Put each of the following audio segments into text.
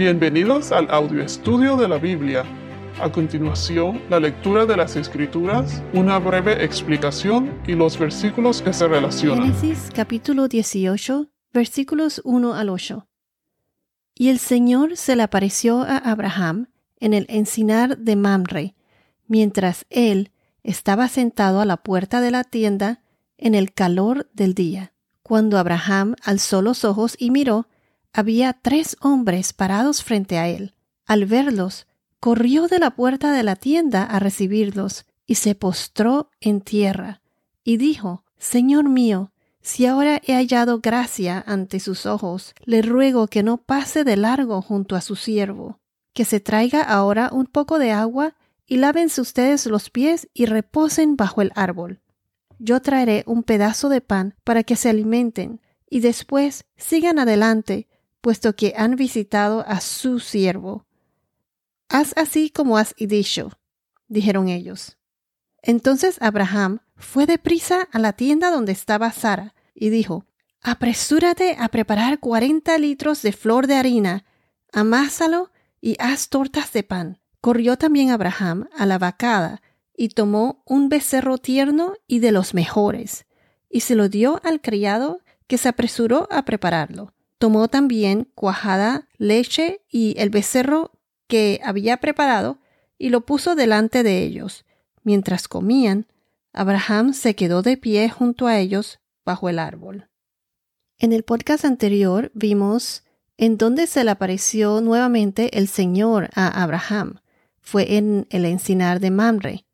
Bienvenidos al audio estudio de la Biblia. A continuación, la lectura de las Escrituras, una breve explicación y los versículos que se relacionan. Génesis capítulo 18, versículos 1 al 8. Y el Señor se le apareció a Abraham en el encinar de Mamre, mientras él estaba sentado a la puerta de la tienda en el calor del día. Cuando Abraham alzó los ojos y miró, había tres hombres parados frente a él. Al verlos, corrió de la puerta de la tienda a recibirlos y se postró en tierra y dijo, Señor mío, si ahora he hallado gracia ante sus ojos, le ruego que no pase de largo junto a su siervo, que se traiga ahora un poco de agua y lávense ustedes los pies y reposen bajo el árbol. Yo traeré un pedazo de pan para que se alimenten y después sigan adelante puesto que han visitado a su siervo. Haz así como has dicho, dijeron ellos. Entonces Abraham fue deprisa a la tienda donde estaba Sara y dijo, Apresúrate a preparar cuarenta litros de flor de harina, amásalo y haz tortas de pan. Corrió también Abraham a la vacada y tomó un becerro tierno y de los mejores, y se lo dio al criado que se apresuró a prepararlo. Tomó también cuajada, leche y el becerro que había preparado y lo puso delante de ellos. Mientras comían, Abraham se quedó de pie junto a ellos bajo el árbol. En el podcast anterior vimos en dónde se le apareció nuevamente el Señor a Abraham. Fue en el encinar de Mamre.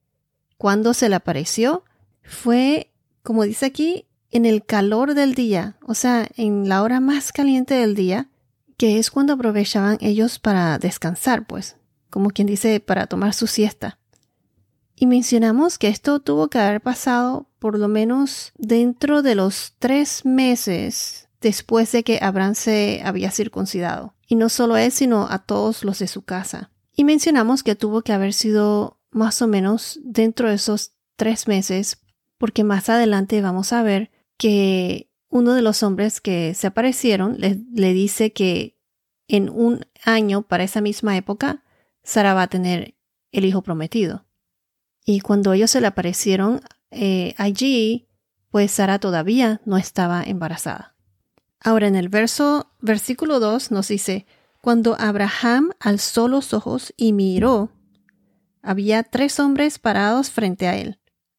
Cuando se le apareció, fue, como dice aquí, en el calor del día, o sea, en la hora más caliente del día, que es cuando aprovechaban ellos para descansar, pues, como quien dice, para tomar su siesta. Y mencionamos que esto tuvo que haber pasado por lo menos dentro de los tres meses después de que Abraham se había circuncidado. Y no solo él, sino a todos los de su casa. Y mencionamos que tuvo que haber sido más o menos dentro de esos tres meses, porque más adelante vamos a ver que uno de los hombres que se aparecieron le, dice que en un año para esa misma época Sara va a tener el hijo prometido. Y cuando ellos se le aparecieron eh, allí, pues Sara todavía no estaba embarazada. Ahora en el verso, versículo 2 nos dice, cuando Abraham alzó los ojos y miró, había tres hombres parados frente a él.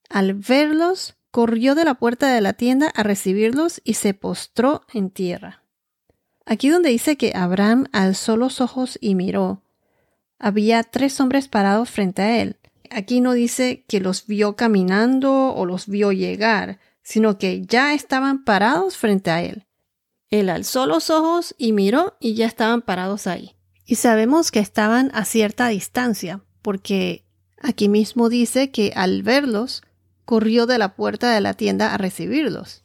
Al verlos, corrió de la puerta de la tienda a recibirlos y se postró en tierra. Aquí donde dice que Abraham alzó los ojos y miró, había tres hombres parados frente a él. Aquí no dice que los vio caminando o los vio llegar, sino que ya estaban parados frente a él. Él alzó los ojos y miró y ya estaban parados ahí. Y sabemos que estaban a cierta distancia, porque aquí mismo dice que al verlos corrió de la puerta de la tienda a recibirlos.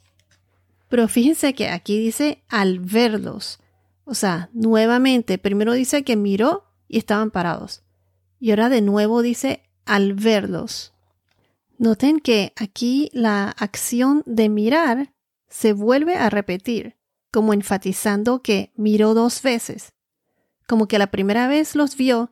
Pero fíjense que aquí dice al verlos. O sea, nuevamente, primero dice que miró y estaban parados. Y ahora de nuevo dice al verlos. Noten que aquí la acción de mirar se vuelve a repetir, como enfatizando que miró dos veces. Como que la primera vez los vio,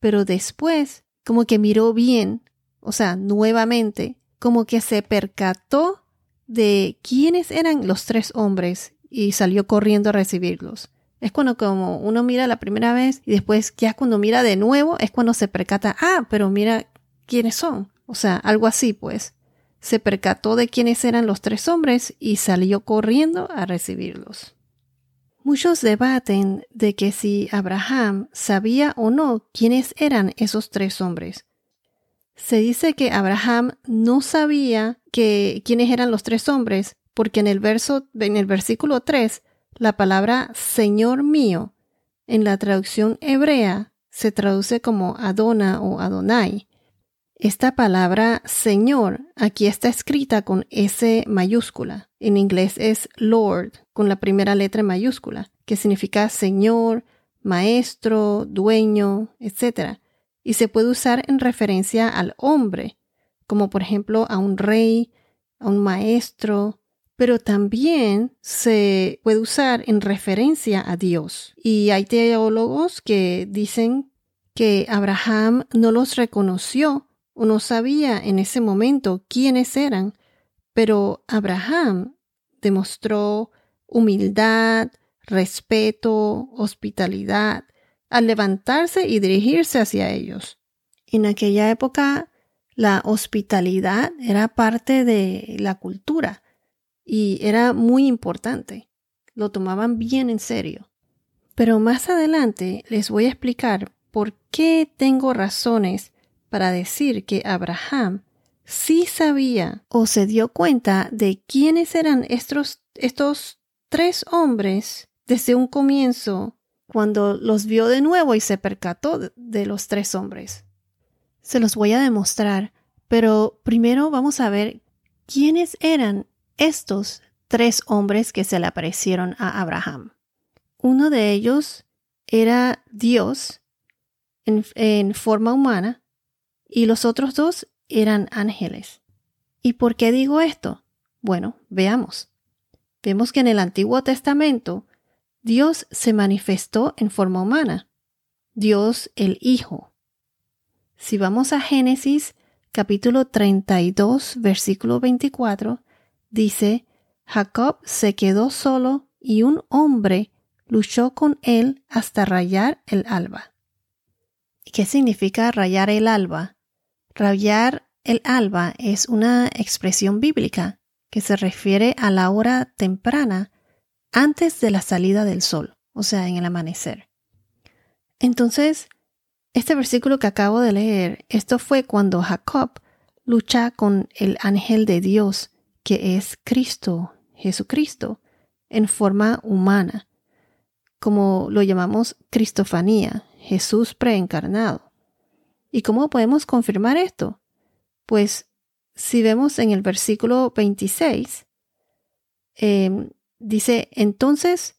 pero después como que miró bien, o sea, nuevamente, como que se percató de quiénes eran los tres hombres y salió corriendo a recibirlos. Es cuando como uno mira la primera vez y después ya cuando mira de nuevo es cuando se percata, ah, pero mira quiénes son. O sea, algo así pues. Se percató de quiénes eran los tres hombres y salió corriendo a recibirlos. Muchos debaten de que si Abraham sabía o no quiénes eran esos tres hombres, se dice que Abraham no sabía que, quiénes eran los tres hombres, porque en el, verso, en el versículo 3, la palabra Señor mío, en la traducción hebrea, se traduce como Adona o Adonai. Esta palabra Señor aquí está escrita con S mayúscula. En inglés es Lord, con la primera letra mayúscula, que significa Señor, Maestro, Dueño, etc y se puede usar en referencia al hombre, como por ejemplo a un rey, a un maestro, pero también se puede usar en referencia a Dios. Y hay teólogos que dicen que Abraham no los reconoció o no sabía en ese momento quiénes eran, pero Abraham demostró humildad, respeto, hospitalidad, al levantarse y dirigirse hacia ellos. En aquella época, la hospitalidad era parte de la cultura y era muy importante. Lo tomaban bien en serio. Pero más adelante les voy a explicar por qué tengo razones para decir que Abraham sí sabía o se dio cuenta de quiénes eran estos, estos tres hombres desde un comienzo cuando los vio de nuevo y se percató de los tres hombres. Se los voy a demostrar, pero primero vamos a ver quiénes eran estos tres hombres que se le aparecieron a Abraham. Uno de ellos era Dios en, en forma humana y los otros dos eran ángeles. ¿Y por qué digo esto? Bueno, veamos. Vemos que en el Antiguo Testamento Dios se manifestó en forma humana, Dios el Hijo. Si vamos a Génesis capítulo 32, versículo 24, dice, Jacob se quedó solo y un hombre luchó con él hasta rayar el alba. ¿Qué significa rayar el alba? Rayar el alba es una expresión bíblica que se refiere a la hora temprana antes de la salida del sol, o sea, en el amanecer. Entonces, este versículo que acabo de leer, esto fue cuando Jacob lucha con el ángel de Dios, que es Cristo, Jesucristo, en forma humana, como lo llamamos Cristofanía, Jesús preencarnado. ¿Y cómo podemos confirmar esto? Pues si vemos en el versículo 26, Dice, entonces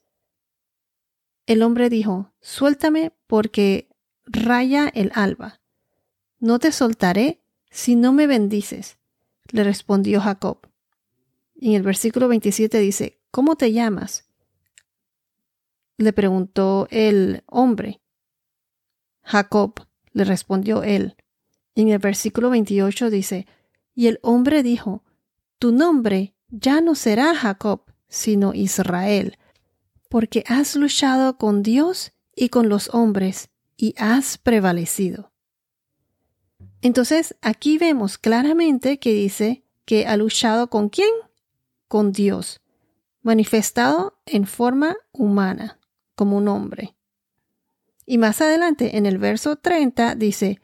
el hombre dijo, suéltame porque raya el alba. No te soltaré si no me bendices, le respondió Jacob. en el versículo 27 dice, ¿cómo te llamas? Le preguntó el hombre. Jacob, le respondió él. en el versículo 28 dice, y el hombre dijo, tu nombre ya no será Jacob, sino Israel, porque has luchado con Dios y con los hombres y has prevalecido. Entonces aquí vemos claramente que dice que ha luchado con quién? Con Dios, manifestado en forma humana, como un hombre. Y más adelante, en el verso 30, dice,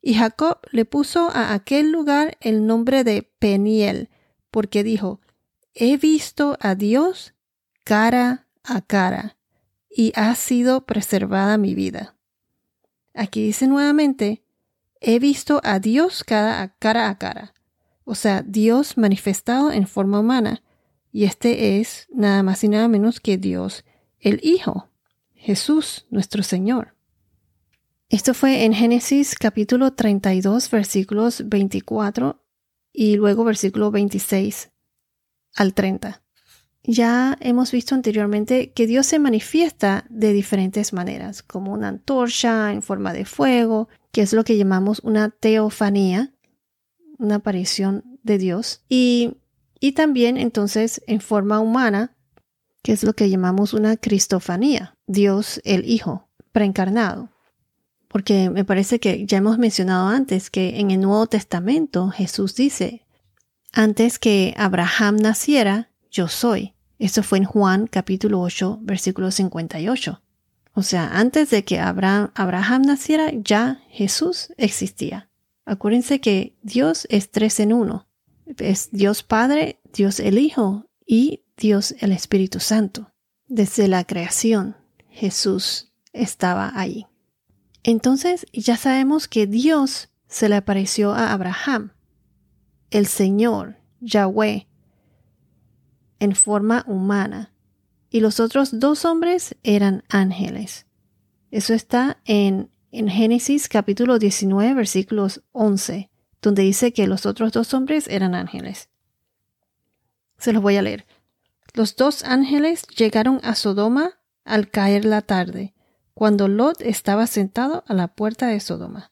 y Jacob le puso a aquel lugar el nombre de Peniel, porque dijo, he visto a Dios cara a cara y ha sido preservada mi vida. Aquí dice nuevamente, he visto a Dios cara a cara a cara, o sea, Dios manifestado en forma humana, y este es nada más y nada menos que Dios, el Hijo, Jesús, nuestro Señor. Esto fue en Génesis capítulo 32 versículos 24 y luego versículo 26 al 30. Ya hemos visto anteriormente que Dios se manifiesta de diferentes maneras, como una antorcha en forma de fuego, que es lo que llamamos una teofanía, una aparición de Dios, y, y también entonces en forma humana, que es lo que llamamos una cristofanía, Dios el Hijo, preencarnado. Porque me parece que ya hemos mencionado antes que en el Nuevo Testamento Jesús dice, antes que Abraham naciera, yo soy. Esto fue en Juan capítulo 8, versículo 58. O sea, antes de que Abraham, naciera, ya Jesús existía. Acuérdense que Dios es tres en uno. Es Dios Padre, Dios el Hijo y Dios el Espíritu Santo. Desde la creación, Jesús estaba ahí. Entonces ya sabemos que Dios se le apareció a Abraham el Señor, Yahweh, en forma humana, y los otros dos hombres eran ángeles. Eso está en, en Génesis capítulo 19, versículos 11, donde dice que los otros dos hombres eran ángeles. Se los voy a leer. Los dos ángeles llegaron a Sodoma al caer la tarde, cuando Lot estaba sentado a la puerta de Sodoma.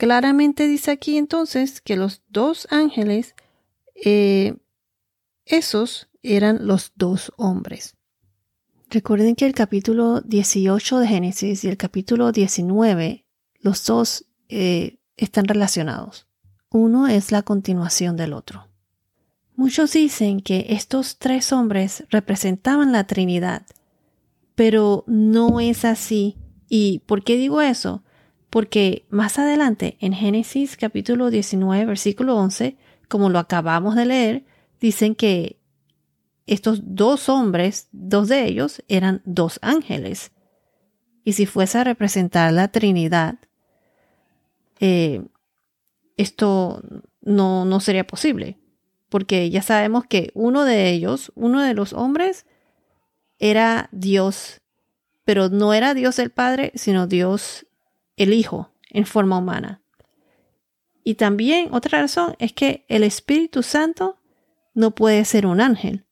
Claramente dice aquí entonces que los dos ángeles, eh, esos eran los dos hombres. Recuerden que el capítulo 18 de Génesis y el capítulo 19, los dos eh, están relacionados. Uno es la continuación del otro. Muchos dicen que estos tres hombres representaban la Trinidad, pero no es así. ¿Y por qué digo eso? Porque más adelante, en Génesis capítulo 19, versículo 11, como lo acabamos de leer, dicen que estos dos hombres, dos de ellos, eran dos ángeles. Y si fuese a representar la Trinidad, eh, esto no, no sería posible, porque ya sabemos que uno de ellos, uno de los hombres, era Dios, pero no era Dios el Padre, sino Dios el Hijo en forma humana. Y también otra razón es que el Espíritu Santo no puede ser un ángel.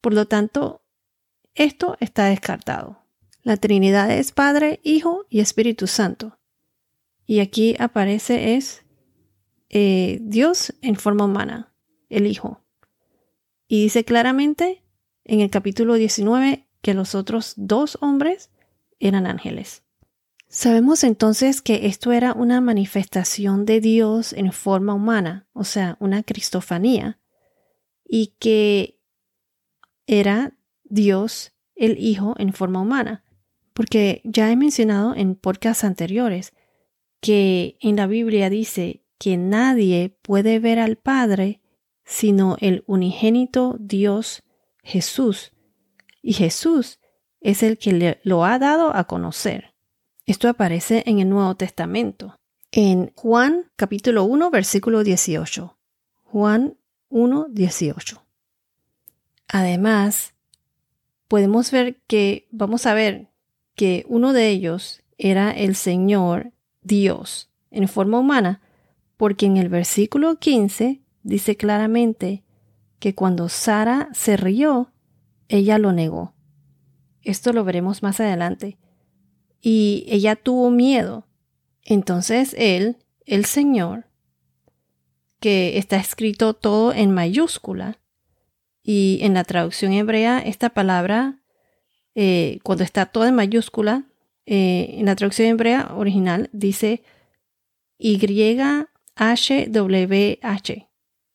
Por lo tanto, esto está descartado. La Trinidad es Padre, Hijo y Espíritu Santo. Y aquí aparece es eh, Dios en forma humana, el Hijo. Y dice claramente en el capítulo 19 que los otros dos hombres eran ángeles. Sabemos entonces que esto era una manifestación de Dios en forma humana, o sea, una cristofanía, y que era Dios el Hijo en forma humana. Porque ya he mencionado en podcasts anteriores que en la Biblia dice que nadie puede ver al Padre sino el unigénito Dios Jesús. Y Jesús es el que le, lo ha dado a conocer. Esto aparece en el Nuevo Testamento. En Juan capítulo 1 versículo 18. Juan 1 18. Además, podemos ver que, vamos a ver que uno de ellos era el Señor Dios en forma humana, porque en el versículo 15 dice claramente que cuando Sara se rió, ella lo negó. Esto lo veremos más adelante. Y ella tuvo miedo. Entonces él, el Señor, que está escrito todo en mayúscula, y en la traducción hebrea esta palabra, eh, cuando está todo en mayúscula, eh, en la traducción hebrea original dice YHWH,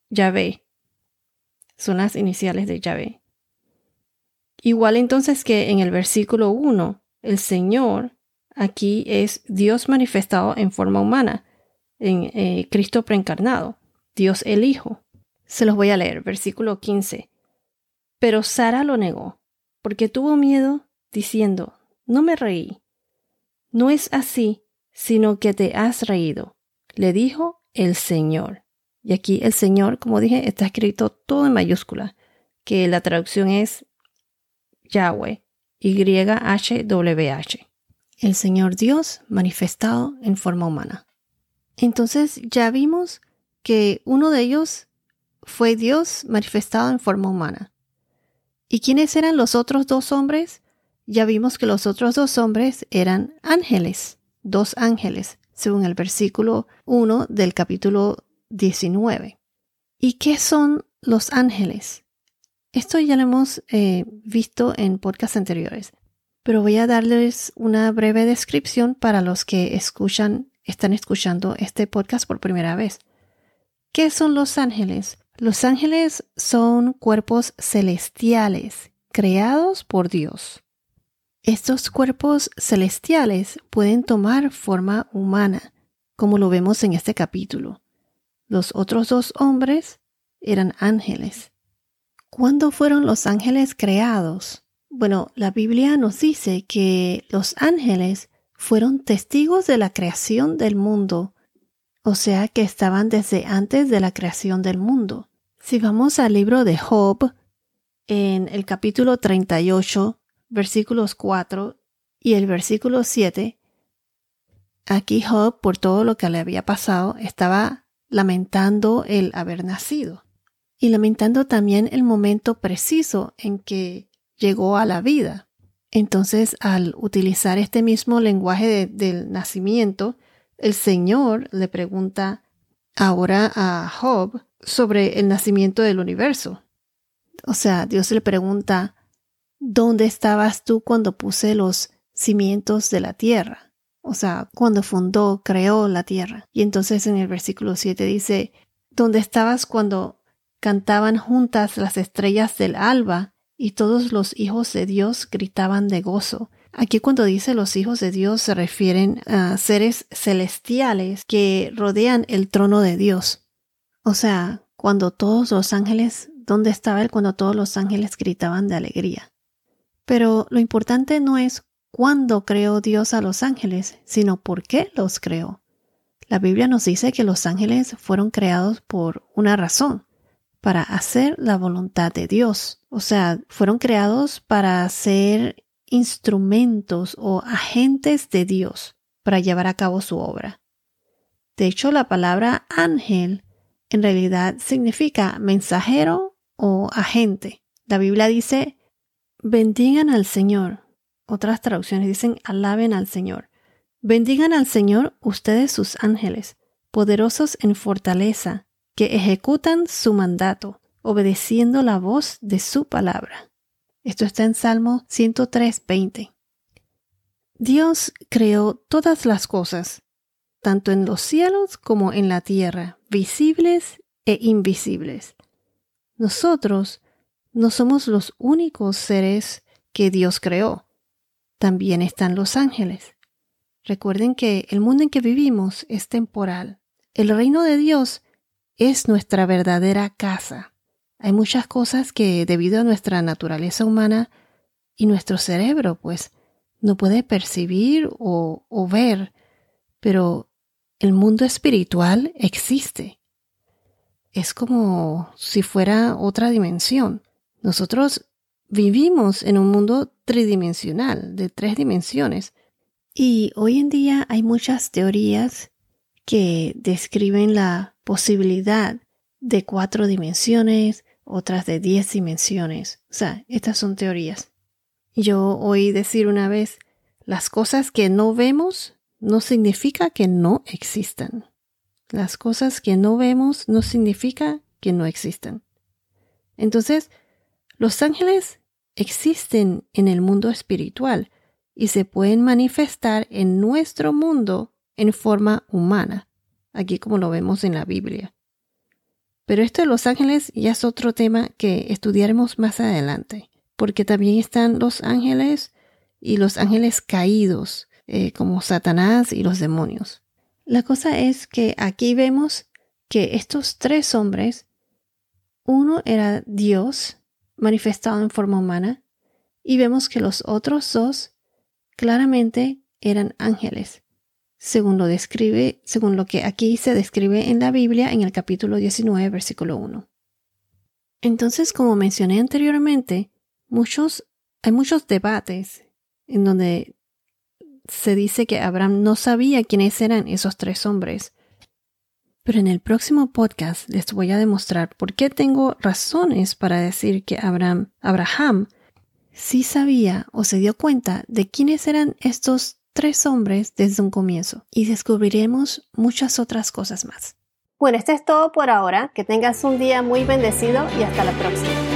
Yahvé. Son las iniciales de Yahvé. Igual entonces que en el versículo 1, el Señor aquí es Dios manifestado en forma humana, en eh, Cristo preencarnado, Dios el Hijo. Se los voy a leer, versículo 15. Pero Sara lo negó, porque tuvo miedo, diciendo, no me reí. No es así, sino que te has reído, le dijo el Señor. Y aquí el Señor, como dije, está escrito todo en mayúscula, que la traducción es Yahweh, Y-H-W-H. El Señor Dios manifestado en forma humana. Entonces ya vimos que uno de ellos fue Dios manifestado en forma humana. ¿Y quiénes eran los otros dos hombres? Ya vimos que los otros dos hombres eran ángeles, dos ángeles, según el versículo 1 del capítulo 19. ¿Y qué son los ángeles? Esto ya lo hemos eh, visto en podcasts anteriores, pero voy a darles una breve descripción para los que escuchan, están escuchando este podcast por primera vez. ¿Qué son los ángeles? Los ángeles son cuerpos celestiales creados por Dios. Estos cuerpos celestiales pueden tomar forma humana, como lo vemos en este capítulo. Los otros dos hombres eran ángeles. ¿Cuándo fueron los ángeles creados? Bueno, la Biblia nos dice que los ángeles fueron testigos de la creación del mundo, o sea que estaban desde antes de la creación del mundo. Si vamos al libro de Job, en el capítulo 38, versículos 4 y el versículo 7, aquí Job, por todo lo que le había pasado, estaba lamentando el haber nacido. y lamentando también el momento preciso en que llegó a la vida. Entonces, al utilizar este mismo lenguaje del nacimiento, el Señor le pregunta ahora a Job sobre el nacimiento del universo. O sea, Dios le pregunta, ¿dónde estabas tú cuando puse los cimientos de la tierra? O sea, cuando fundó, creó la tierra. Y entonces en el versículo 7 dice, ¿dónde estabas cuando cantaban juntas las estrellas del alba y todos los hijos de Dios gritaban de gozo? Aquí cuando dice los hijos de Dios se refieren a seres celestiales que rodean el trono de Dios. O sea, cuando todos los ángeles, ¿dónde estaba él cuando todos los ángeles gritaban de alegría? Pero lo importante no es cuándo creó Dios a los ángeles, sino por qué los creó. La Biblia nos dice que los ángeles fueron creados por una razón, para hacer la voluntad de Dios. O sea, fueron creados para ser instrumentos o agentes de Dios para llevar a cabo su obra. De hecho, la palabra ángel en realidad significa mensajero o agente. La Biblia dice, bendigan al Señor. Otras traducciones dicen, alaben al Señor. Bendigan al Señor ustedes sus ángeles, poderosos en fortaleza, que ejecutan su mandato, obedeciendo la voz de su palabra. Esto está en Salmo 103, 20. Dios creó todas las cosas, tanto en los cielos como en la tierra, visibles e invisibles. Nosotros no somos los únicos seres que Dios creó. También están los ángeles. Recuerden que el mundo en que vivimos es temporal. El reino de Dios es nuestra verdadera casa. Hay muchas cosas que debido a nuestra naturaleza humana y nuestro cerebro, pues, no puede percibir o, o ver, pero el mundo espiritual existe. Es como si fuera otra dimensión. Nosotros vivimos en un mundo tridimensional, de tres dimensiones, y hoy en día hay muchas teorías que describen la posibilidad de cuatro dimensiones, otras de diez dimensiones. O sea, estas son teorías. Yo oí decir una vez, las cosas que no vemos no significa que no existan. Las cosas que no vemos no significa que no existan. Entonces, los ángeles existen en el mundo espiritual y se pueden manifestar en nuestro mundo en forma humana, aquí como lo vemos en la Biblia. Pero esto de los ángeles ya es otro tema que estudiaremos más adelante, porque también están los ángeles y los ángeles caídos, eh, como Satanás y los demonios. La cosa es que aquí vemos que estos tres hombres, uno era Dios manifestado en forma humana, y vemos que los otros dos claramente eran ángeles, según lo describe, según lo que aquí se describe en la Biblia en el capítulo 19, versículo 1. Entonces, como mencioné anteriormente, hay muchos debates en donde se dice que Abraham no sabía quiénes eran esos tres hombres. Pero en el próximo podcast les voy a demostrar por qué tengo razones para decir que Abraham, Abraham sí sabía o se dio cuenta de quiénes eran estos tres hombres desde un comienzo y descubriremos muchas otras cosas más. Bueno, esto es todo por ahora. Que tengas un día muy bendecido y hasta la próxima.